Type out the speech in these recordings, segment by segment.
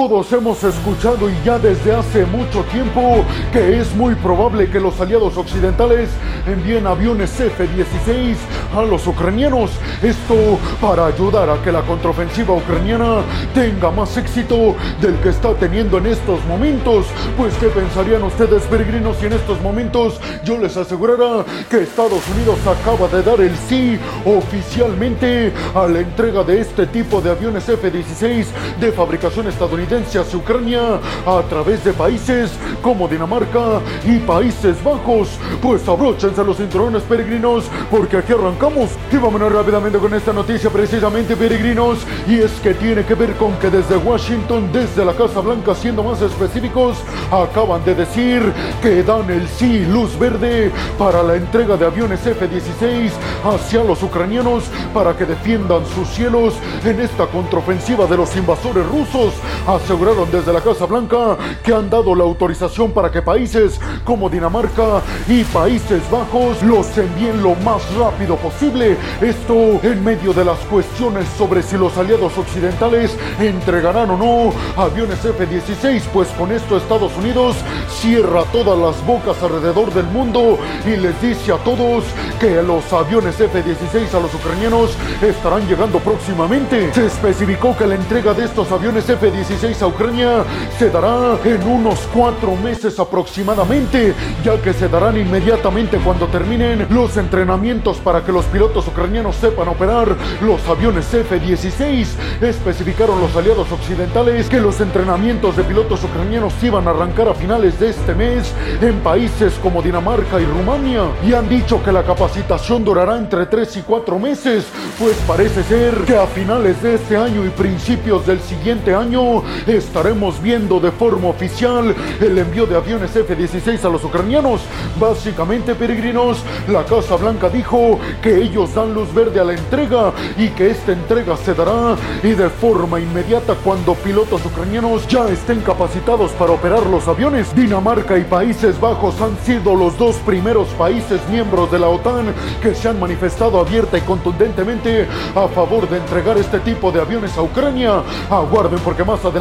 Todos hemos escuchado y ya desde hace mucho tiempo que es muy probable que los aliados occidentales envíen aviones F-16 a los ucranianos. Esto para ayudar a que la contraofensiva ucraniana tenga más éxito del que está teniendo en estos momentos. Pues ¿qué pensarían ustedes peregrinos si en estos momentos yo les asegurara que Estados Unidos acaba de dar el sí oficialmente a la entrega de este tipo de aviones F-16 de fabricación estadounidense hacia Ucrania a través de países como Dinamarca y Países Bajos? Pues abróchense los cinturones peregrinos porque aquí arrancamos y vámonos rápidamente con esta noticia precisamente peregrinos y es que tiene que ver con que desde Washington, desde la Casa Blanca siendo más específicos, acaban de decir que dan el sí, luz verde para la entrega de aviones F-16 hacia los ucranianos para que defiendan sus cielos en esta contraofensiva de los invasores rusos. Aseguraron desde la Casa Blanca que han dado la autorización para que países como Dinamarca y Países Bajos los envíen lo más rápido posible. Esto en medio de las cuestiones sobre si los aliados occidentales entregarán o no aviones F-16, pues con esto Estados Unidos cierra todas las bocas alrededor del mundo y les dice a todos que los aviones F-16 a los ucranianos estarán llegando próximamente. Se especificó que la entrega de estos aviones F-16 a Ucrania se dará en unos cuatro meses aproximadamente, ya que se darán inmediatamente cuando terminen los entrenamientos para que los pilotos ucranianos sepan operar los aviones F-16. Especificaron los aliados occidentales que los entrenamientos de pilotos ucranianos iban a arrancar a finales de este mes en países como Dinamarca y Rumania y han dicho que la capacitación durará entre 3 y 4 meses, pues parece ser que a finales de este año y principios del siguiente año estaremos viendo de forma oficial el envío de aviones F-16 a los ucranianos. Básicamente, peregrinos, la Casa Blanca dijo que ellos dan luz verde a la entrega y que esta entrega se dará y de forma inmediata cuando pilotos ucranianos ya estén capacitados para operar los aviones. Dinamarca y Países Bajos han sido los dos primeros países miembros de la OTAN que se han manifestado abierta y contundentemente a favor de entregar este tipo de aviones a Ucrania. Aguarden porque más adelante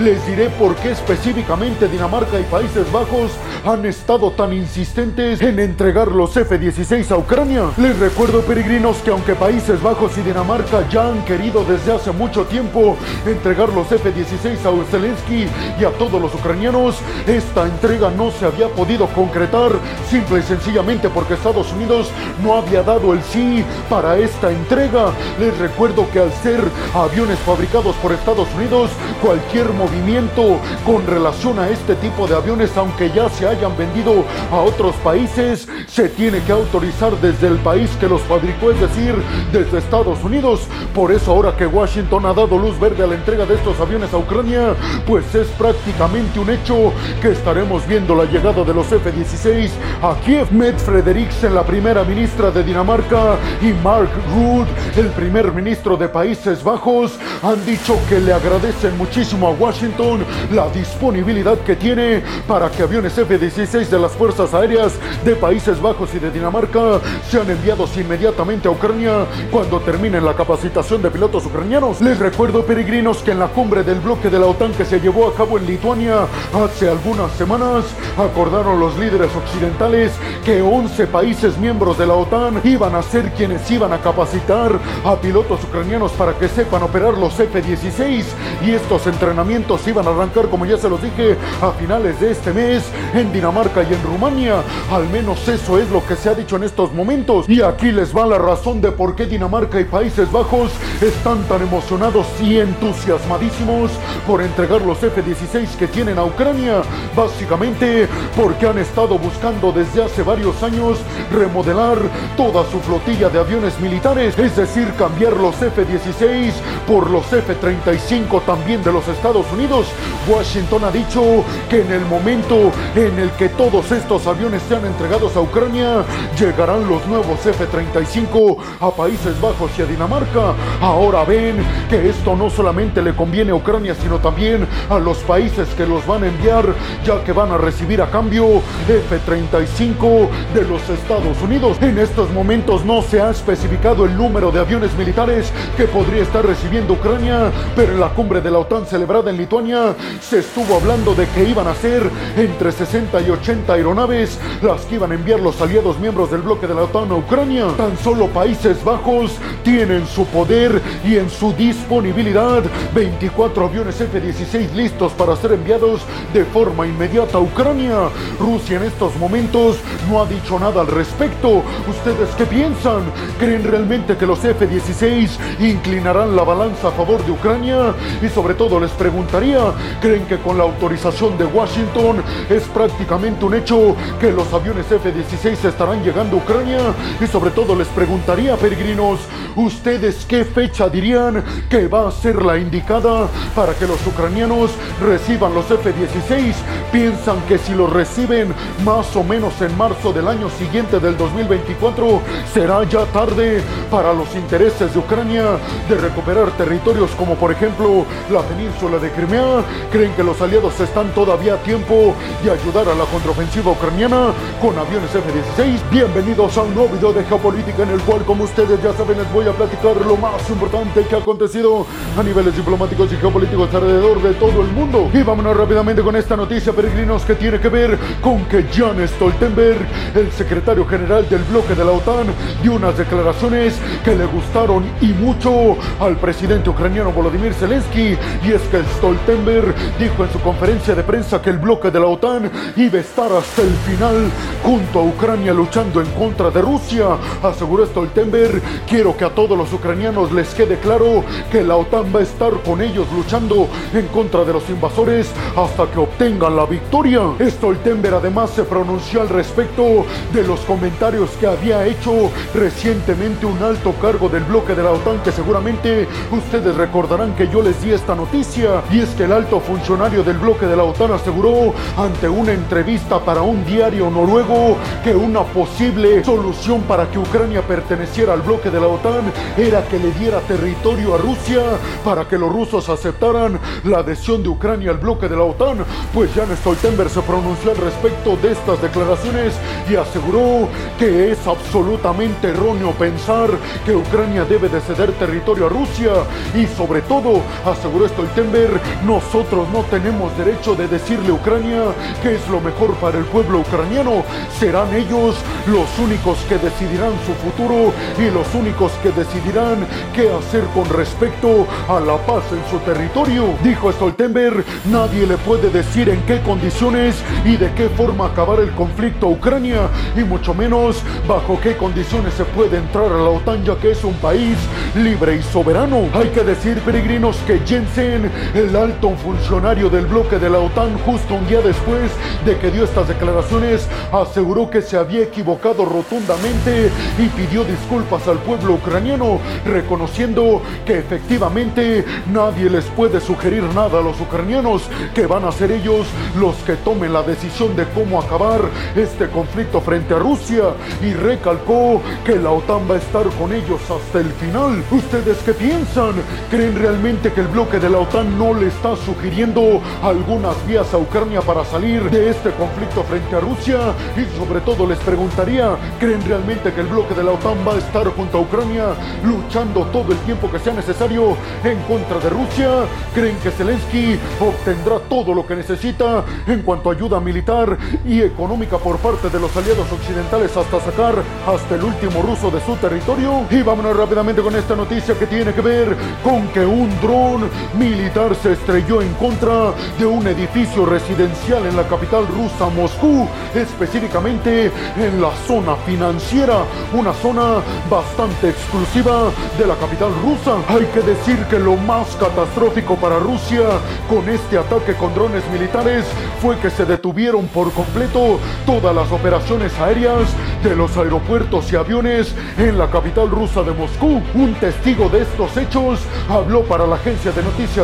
les diré por qué específicamente Dinamarca y Países Bajos han estado tan insistentes en entregar los F-16 a Ucrania. Les recuerdo peregrinos que aunque Países Bajos y Dinamarca ya han querido desde hace mucho tiempo entregar los F-16 a Zelensky y a todos los ucranianos, esta entrega no se había podido concretar simple y sencillamente porque Estados Unidos no había dado el sí para esta entrega. Les recuerdo que al ser aviones fabricados por Estados Unidos, cualquier movimiento con relación a este tipo de aviones, aunque ya se hayan vendido a otros países, se tiene que autorizar desde el país que los fabricó, es decir, desde Estados Unidos. Por eso ahora que Washington ha dado luz verde a la entrega de estos aviones a Ucrania, pues es prácticamente un hecho que estaremos viendo la llegada de los F-16 a Kiev. Med Frederiksen, la primera ministra de Dinamarca, y Mark Rutte, el primer ministro de Países Bajos, han dicho que le agradecen muchísimo a Washington la disponibilidad que tiene para que aviones F-16 de las Fuerzas Aéreas de Países Bajos y de Dinamarca sean enviados inmediatamente a Ucrania cuando terminen la capacitación de pilotos ucranianos. Les recuerdo, peregrinos, que en la cumbre del bloque de la OTAN que se llevó a cabo en Lituania hace algunas semanas, acordaron los líderes occidentales que 11 países miembros de la OTAN iban a ser quienes iban a capacitar a pilotos ucranianos para que sepan operar los F-16 y estos entrenamientos iban a arrancar, como ya se los dije, a finales de este mes en Dinamarca y en Rumania. Al menos eso es lo que se ha dicho en estos momentos. Y aquí les va la razón de por qué Dinamarca y Países Bajos están tan emocionados y entusiasmadísimos por entregar los F-16 que tienen a Ucrania. Básicamente porque han estado buscando desde hace varios años remodelar toda su flotilla de aviones militares, es decir, cambiar los F-16 por los F-35 también de los Estados Unidos. Washington ha dicho que en el momento en el que todos estos aviones sean entregados a Ucrania, llegarán los nuevos F-35 a Países Bajos y a Dinamarca. Ahora ven que esto no solamente le conviene a Ucrania, sino también a los países que los van a enviar, ya que van a recibir a cambio F-35 de los Estados Unidos. En estos momentos no se ha especificado el número de aviones militares que podría estar recibiendo Ucrania, pero en la cumbre de la OTAN Celebrada en Lituania, se estuvo hablando de que iban a ser entre 60 y 80 aeronaves las que iban a enviar los aliados miembros del bloque de la OTAN a Ucrania. Tan solo Países Bajos tienen su poder y en su disponibilidad 24 aviones F-16 listos para ser enviados de forma inmediata a Ucrania. Rusia en estos momentos no ha dicho nada al respecto. ¿Ustedes qué piensan? ¿Creen realmente que los F-16 inclinarán la balanza a favor de Ucrania? Y sobre todo les preguntaría, ¿creen que con la autorización de Washington es prácticamente un hecho que los aviones F-16 estarán llegando a Ucrania? Y sobre todo les preguntaría, peregrinos, ¿ustedes qué fecha dirían que va a ser la indicada para que los ucranianos reciban los F-16? ¿Piensan que si los reciben más o menos en marzo del año siguiente del 2024, será ya tarde para los intereses de Ucrania de recuperar territorios como por ejemplo la península de Crimea? ¿Creen que los aliados están todavía a tiempo de ayudar a la contraofensiva ucraniana con aviones F-16? Bienvenidos a un nuevo video de geopolítica en el cual, como ustedes ya saben, les voy a platicar lo más importante que ha acontecido a niveles diplomáticos y geopolíticos alrededor de todo el mundo. Y vámonos rápidamente con esta noticia, peregrinos, que tiene que ver con que Jan Stoltenberg, el secretario general del bloque de la OTAN, dio unas declaraciones que le gustaron y mucho al presidente ucraniano Volodymyr Zelensky. Y es que Stoltenberg dijo en su conferencia de prensa que el bloque de la OTAN iba a estar hasta el final junto a Ucrania luchando en contra de Rusia. Aseguró Stoltenberg, quiero que a todos los ucranianos les quede claro que la OTAN va a estar con ellos luchando en contra de los invasores hasta que obtengan la victoria. Stoltenberg además se pronunció al respecto de los comentarios que había hecho recientemente un alto cargo del bloque de la OTAN que seguramente ustedes recordarán que yo les di esta noticia y es que el alto funcionario del bloque de la OTAN aseguró ante una entrevista para un diario noruego que una posible solución para que Ucrania perteneciera al bloque de la OTAN era que le diera territorio a Rusia para que los rusos aceptaran la adhesión de Ucrania al bloque de la OTAN. Pues Jan Stoltenberg se pronunció al respecto de estas declaraciones y aseguró que es absolutamente erróneo pensar que Ucrania debe de ceder territorio a Rusia y sobre todo, aseguró Stoltenberg, nosotros no tenemos derecho de decirle a Ucrania que es lo mejor para el pueblo ucraniano. Serán ellos los únicos que decidirán su futuro y los únicos que decidirán qué hacer con respecto a la paz en su territorio. Dijo Stoltenberg, nadie le puede decir en qué condiciones y de qué forma acabar el conflicto a Ucrania y mucho menos bajo qué condiciones se puede entrar a la OTAN ya que es un país libre y soberano. Hay que decir, peregrinos, que Jensen, el alto funcionario del bloque de la OTAN, justo un día después de que dio estas declaraciones, aseguró que se había equivocado rotundamente y pidió disculpas al pueblo ucraniano, reconociendo que efectivamente nadie les puede sugerir nada a los ucranianos, que van a ser ellos los que tomen la decisión de cómo acabar este conflicto frente a Rusia y recalcó que la OTAN va a estar con ellos hasta el final. ¿Ustedes qué piensan? ¿Creen realmente que el bloque de la OTAN no le está sugiriendo algunas vías a Ucrania para salir de este conflicto frente a Rusia? Y sobre todo les preguntaría, ¿creen realmente que el bloque de la OTAN va a estar junto a Ucrania luchando todo el tiempo que sea necesario en contra de Rusia? ¿Creen que Zelensky obtendrá todo lo que necesita en cuanto a ayuda militar y económica por parte de los aliados occidentales hasta sacar hasta el último ruso de su territorio? Y vámonos rápidamente con esta noticia que tiene que ver con que un dron militar se estrelló en contra de un edificio residencial en la capital rusa, Moscú, específicamente en la zona financiera, una zona bastante exclusiva de la capital rusa. Hay que decir que lo más catastrófico para Rusia con este ataque con drones militares fue que se detuvieron por completo todas las operaciones aéreas de los aeropuertos y aviones en la capital rusa de Moscú. Un testigo de estos hechos habló para la agencia de noticias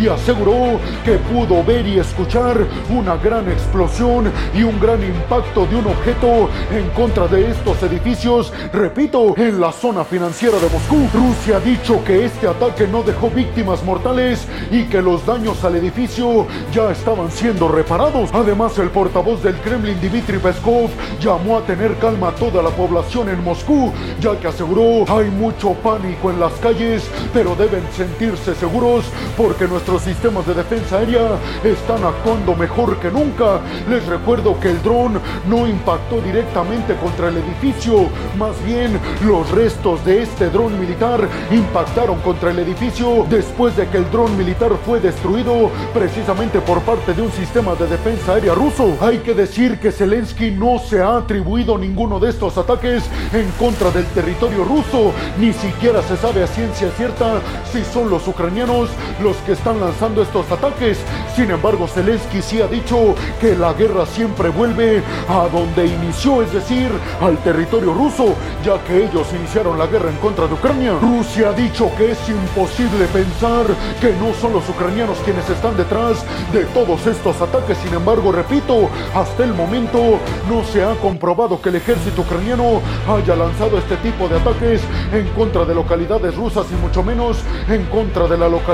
Y aseguró que pudo ver y escuchar una gran explosión y un gran impacto de un objeto en contra de estos edificios, repito, en la zona financiera de Moscú. Rusia ha dicho que este ataque no dejó víctimas mortales y que los daños al edificio ya estaban siendo reparados. Además, el portavoz del Kremlin, Dmitry Peskov, llamó a tener calma a toda la población en Moscú, ya que aseguró hay mucho pánico en las calles, pero deben sentirse seguros Porque nuestros sistemas de defensa aérea están actuando mejor que nunca. Les recuerdo que el dron no impactó directamente contra el edificio, más bien los restos de este dron militar impactaron contra el edificio después de que el dron militar fue destruido precisamente por parte de un sistema de defensa aérea ruso. Hay que decir que Zelensky no se ha atribuido ninguno de estos ataques en contra del territorio ruso, ni siquiera se sabe a ciencia cierta si son los ucranianos los que están lanzando estos ataques. Sin embargo, Zelensky sí ha dicho que la guerra siempre vuelve a donde inició, es decir, al territorio ruso, ya que ellos iniciaron la guerra en contra de Ucrania. Rusia ha dicho que es imposible pensar que no son los ucranianos quienes están detrás de todos estos ataques. Sin embargo, repito, hasta el momento no se ha comprobado que el ejército ucraniano haya lanzado este tipo de ataques en contra de localidades rusas y mucho menos en contra de la localidad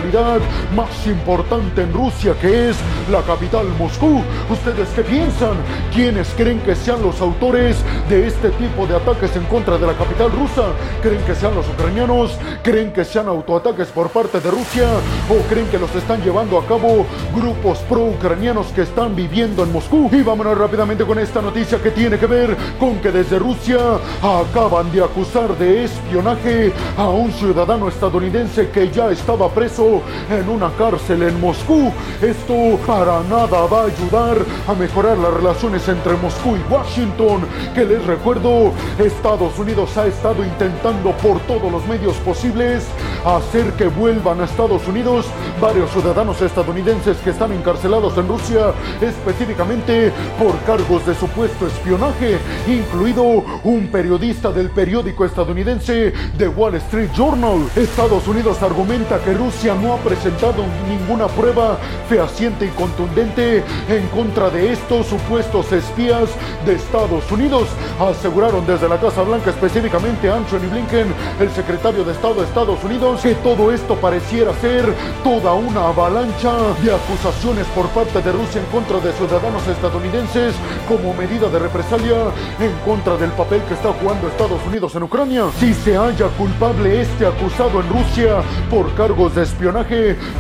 más importante en Rusia que es la capital Moscú. ¿Ustedes qué piensan? ¿Quiénes creen que sean los autores de este tipo de ataques en contra de la capital rusa? ¿Creen que sean los ucranianos? ¿Creen que sean autoataques por parte de Rusia? ¿O creen que los están llevando a cabo grupos pro-ucranianos que están viviendo en Moscú? Y vámonos rápidamente con esta noticia que tiene que ver con que desde Rusia acaban de acusar de espionaje a un ciudadano estadounidense que ya estaba preso en una cárcel en Moscú. Esto para nada va a ayudar a mejorar las relaciones entre Moscú y Washington, que les recuerdo, Estados Unidos ha estado intentando por todos los medios posibles hacer que vuelvan a Estados Unidos varios ciudadanos estadounidenses que están encarcelados en Rusia, específicamente por cargos de supuesto espionaje, incluido un periodista del periódico estadounidense The Wall Street Journal. Estados Unidos argumenta que Rusia no ha presentado ninguna prueba fehaciente y contundente en contra de estos supuestos espías de Estados Unidos. Aseguraron desde la Casa Blanca, específicamente Anthony Blinken, el secretario de Estado de Estados Unidos, que todo esto pareciera ser toda una avalancha de acusaciones por parte de Rusia en contra de ciudadanos estadounidenses como medida de represalia en contra del papel que está jugando Estados Unidos en Ucrania. Si se halla culpable este acusado en Rusia por cargos de espionaje,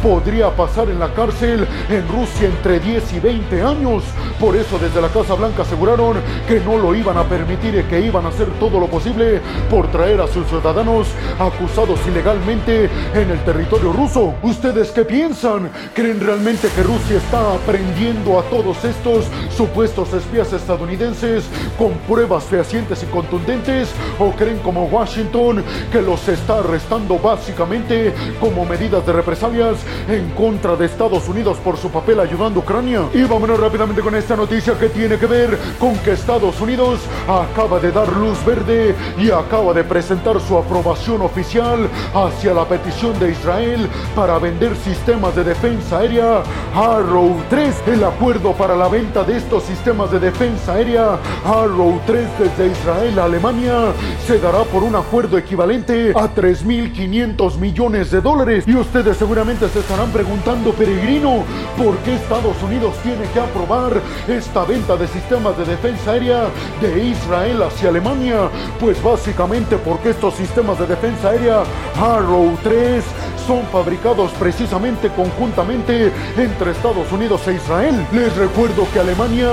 podría pasar en la cárcel en Rusia entre 10 y 20 años. Por eso desde la Casa Blanca aseguraron que no lo iban a permitir y que iban a hacer todo lo posible por traer a sus ciudadanos acusados ilegalmente en el territorio ruso. ¿Ustedes qué piensan? ¿Creen realmente que Rusia está aprendiendo a todos estos supuestos espías estadounidenses con pruebas fehacientes y contundentes? ¿O creen como Washington que los está arrestando básicamente como medidas de represalias en contra de Estados Unidos por su papel ayudando a Ucrania? Y vámonos rápidamente con esta noticia que tiene que ver con que Estados Unidos acaba de dar luz verde y acaba de presentar su aprobación oficial hacia la petición de Israel para vender sistemas de defensa aérea Arrow 3. El acuerdo para la venta de estos sistemas de defensa aérea Arrow 3 desde Israel a Alemania se dará por un acuerdo equivalente a 3.500 millones de dólares. Y seguramente se estarán preguntando, peregrino, ¿por qué Estados Unidos tiene que aprobar esta venta de sistemas de defensa aérea de Israel hacia Alemania? Pues básicamente porque estos sistemas de defensa aérea Arrow 3 son fabricados precisamente conjuntamente entre Estados Unidos e Israel. Les recuerdo que Alemania,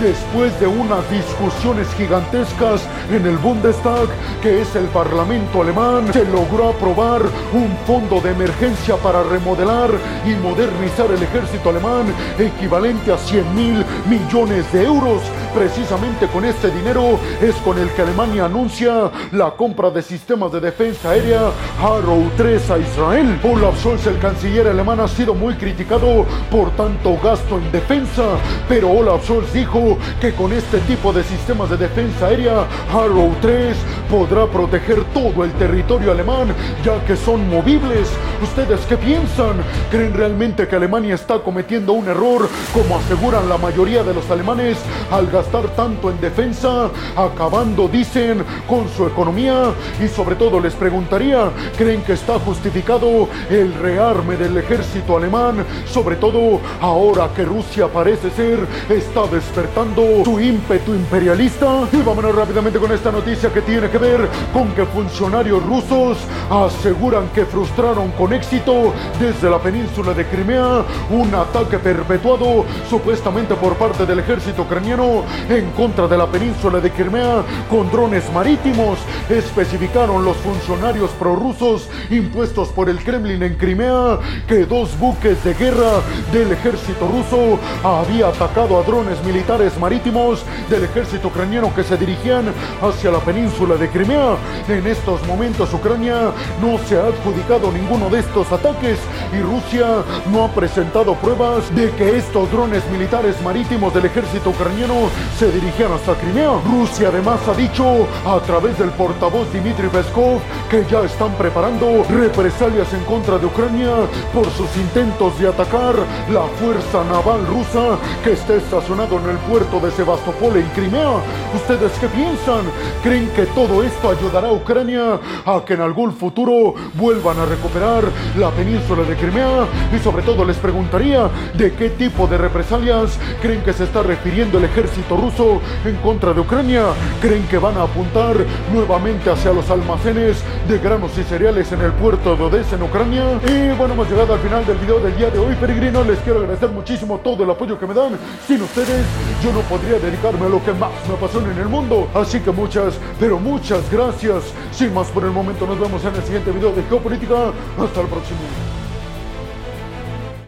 después de unas discusiones gigantescas en el Bundestag, que es el Parlamento alemán, se logró aprobar un fondo de emergencia para remodelar y modernizar el ejército alemán equivalente a 100 mil millones de euros. Precisamente con este dinero es con el que Alemania anuncia la compra de sistemas de defensa aérea Arrow 3 a Israel. Olaf Scholz, el canciller alemán, ha sido muy criticado por tanto gasto en defensa, pero Olaf Scholz dijo que con este tipo de sistemas de defensa aérea Arrow 3 podrá proteger todo el territorio alemán, ya que son movibles. ¿Ustedes qué piensan? ¿Creen realmente que Alemania está cometiendo un error, como aseguran la mayoría de los alemanes, al gastar tanto en defensa, acabando, dicen, con su economía? Y sobre todo les preguntaría, ¿creen que está justificado el rearme del ejército alemán? Sobre todo ahora que Rusia parece ser está despertando su ímpetu imperialista. Y vámonos rápidamente con esta noticia que tiene que ver con que funcionarios rusos aseguran que frustraron con éxito desde la península de Crimea un ataque perpetuado supuestamente por parte del ejército ucraniano en contra de la península de Crimea con drones marítimos. Especificaron los funcionarios prorrusos impuestos por el Kremlin en Crimea que dos buques de guerra del ejército ruso había atacado a drones militares marítimos del ejército ucraniano que se dirigían hacia la península de Crimea. En estos momentos Ucrania no se ha adjudicado ninguno de estos ataques y Rusia no ha presentado pruebas de que estos drones militares marítimos del ejército ucraniano se dirigían hasta Crimea. Rusia además ha dicho a través del portavoz Dmitry Peskov que ya están preparando represalias en contra de Ucrania por sus intentos de atacar la fuerza naval rusa que está estacionado en el puerto de Sebastopol en Crimea. ¿Ustedes qué piensan? ¿Creen que todo esto ayudará a Ucrania a que en algún futuro vuelvan a recuperar la península de Crimea? Y sobre todo les preguntaría de qué tipo de represalias creen que se está refiriendo el ejército ruso en contra de Ucrania. ¿Creen que van a apuntar nuevamente hacia los almacenes de granos y cereales en el puerto de Odessa en Ucrania? Y bueno, hemos llegado al final del video del día de hoy, peregrinos. Les quiero agradecer muchísimo todo el apoyo que me dan. Sin ustedes, yo no podría dedicarme a lo que más me apasiona en el mundo. Así que muchas, pero muchas gracias. Sin más por el momento, nos vemos en el siguiente video de Geopolítica. Hasta el próximo.